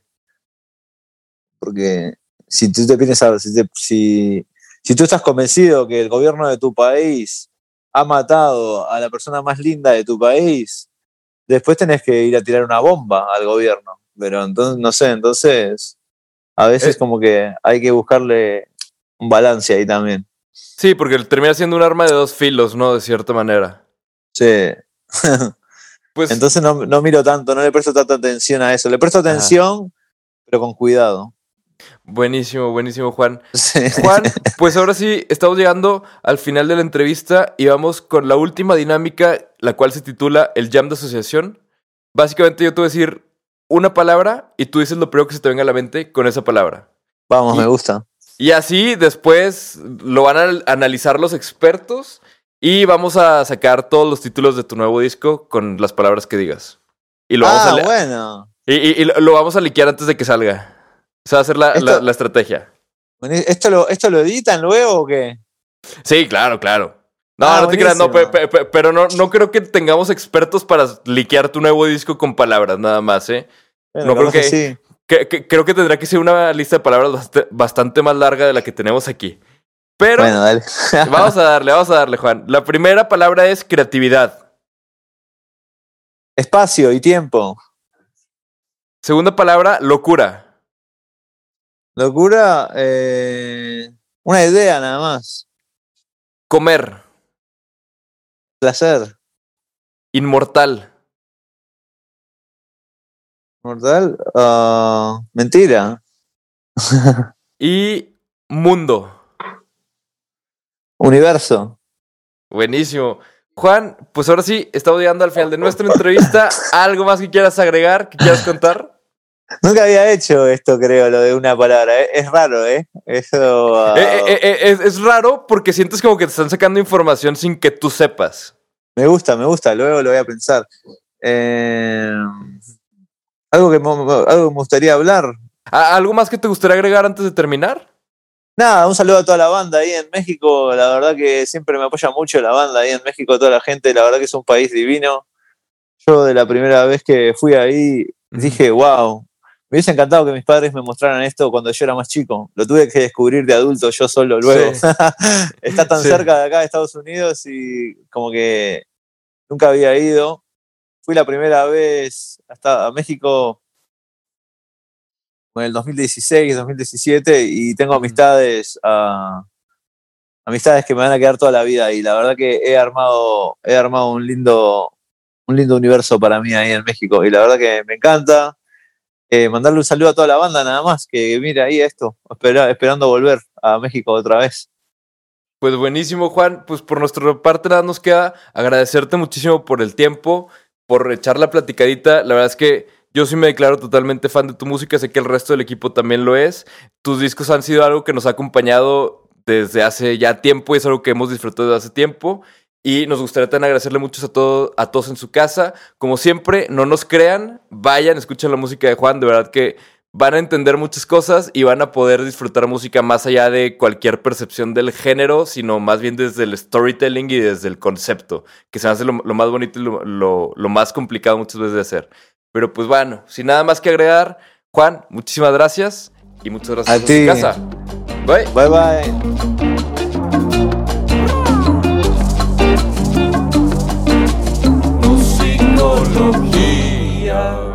porque si tú te piensas, si, te- si, si tú estás convencido que el gobierno de tu país ha matado a la persona más linda de tu país, después tenés que ir a tirar una bomba al gobierno. Pero entonces, no sé, entonces a veces Eh. como que hay que buscarle un balance ahí también. Sí, porque termina siendo un arma de dos filos, ¿no? De cierta manera. Sí. Pues Entonces no, no miro tanto, no le presto tanta atención a eso. Le presto atención, pero con cuidado. Buenísimo, buenísimo, Juan. Sí. Juan, pues ahora sí, estamos llegando al final de la entrevista y vamos con la última dinámica, la cual se titula el Jam de Asociación. Básicamente yo te voy a decir una palabra y tú dices lo primero que se te venga a la mente con esa palabra. Vamos, Y- me gusta. Y así después lo van a analizar los expertos y vamos a sacar todos los títulos de tu nuevo disco con las palabras que digas. Y lo vamos, ah, a, le- bueno. y, y- lo vamos a liquear antes de que salga. Esa va a ser la, Esto- la- la estrategia. ¿Esto lo, ¿Esto lo editan luego o qué? Sí, claro, claro. No, Ah, no te creas, no, pe- buenísimo. pe- pe- pero no, no creo que tengamos expertos para liquear tu nuevo disco con palabras, nada más, ¿eh? Bueno, No creo que- sí. Que- que- creo que tendrá que ser una lista de palabras bast- bastante más larga de la que tenemos aquí. Pero Bueno, dale. vamos a darle, vamos a darle, Juan. La primera palabra es creatividad. Espacio y tiempo. Segunda palabra, locura. Locura, eh, una idea nada más. Comer. Placer. Inmortal. Mortal. ah, mentira. Y mundo. Universo. Buenísimo. Juan, pues ahora sí, estamos llegando al final de nuestra entrevista. ¿Algo más que quieras agregar, que quieras contar? Nunca había hecho esto, creo, lo de una palabra. eh. Es raro, ¿eh? Eso. ah, Eh, eh, eh, es, es raro porque sientes como que te están sacando información sin que tú sepas. Me gusta, me gusta. Luego lo voy a pensar. Algo, que, mo- algo que me gustaría hablar. ¿A- ¿Algo más que te gustaría agregar antes de terminar? Nada, un saludo a toda la banda ahí en México. La verdad que siempre me apoya mucho la banda ahí en México, toda la gente. La verdad que es un país divino. Yo de la primera vez que fui ahí dije, wow, me hubiese encantado que mis padres me mostraran esto cuando yo era más chico. Lo tuve que descubrir de adulto yo solo luego. Sí. Está tan Sí. cerca de acá de Estados Unidos y como que nunca había ido. Fui la primera vez hasta a México en el 2016, 2017 y tengo amistades amistades que me van a quedar toda la vida y la verdad que he armado he armado un lindo un lindo universo para mí ahí en México y la verdad que me encanta Mandarle un saludo a toda la banda nada más que mira ahí esto espera- esperando volver a México otra vez Pues buenísimo, Juan. Pues por nuestra parte nada nos queda agradecerte muchísimo por el tiempo, por echar la platicadita. La verdad es que yo sí me declaro totalmente fan de tu música, sé que el resto del equipo también lo es. Tus discos han sido algo que nos ha acompañado desde hace ya tiempo y es algo que hemos disfrutado desde hace tiempo. Y nos gustaría también agradecerle mucho a, todo, a todos en su casa. Como siempre, no nos crean, vayan, escuchen la música de Juan, de verdad que van a entender muchas cosas y van a poder disfrutar música más allá de cualquier percepción del género, sino más bien desde el storytelling y desde el concepto, que se hace lo, lo más bonito y lo, lo- lo más complicado muchas veces de hacer. Pero pues bueno, sin nada más que agregar, Juan, muchísimas gracias y muchas gracias A por ti. su casa. Bye. bye bye todo dia.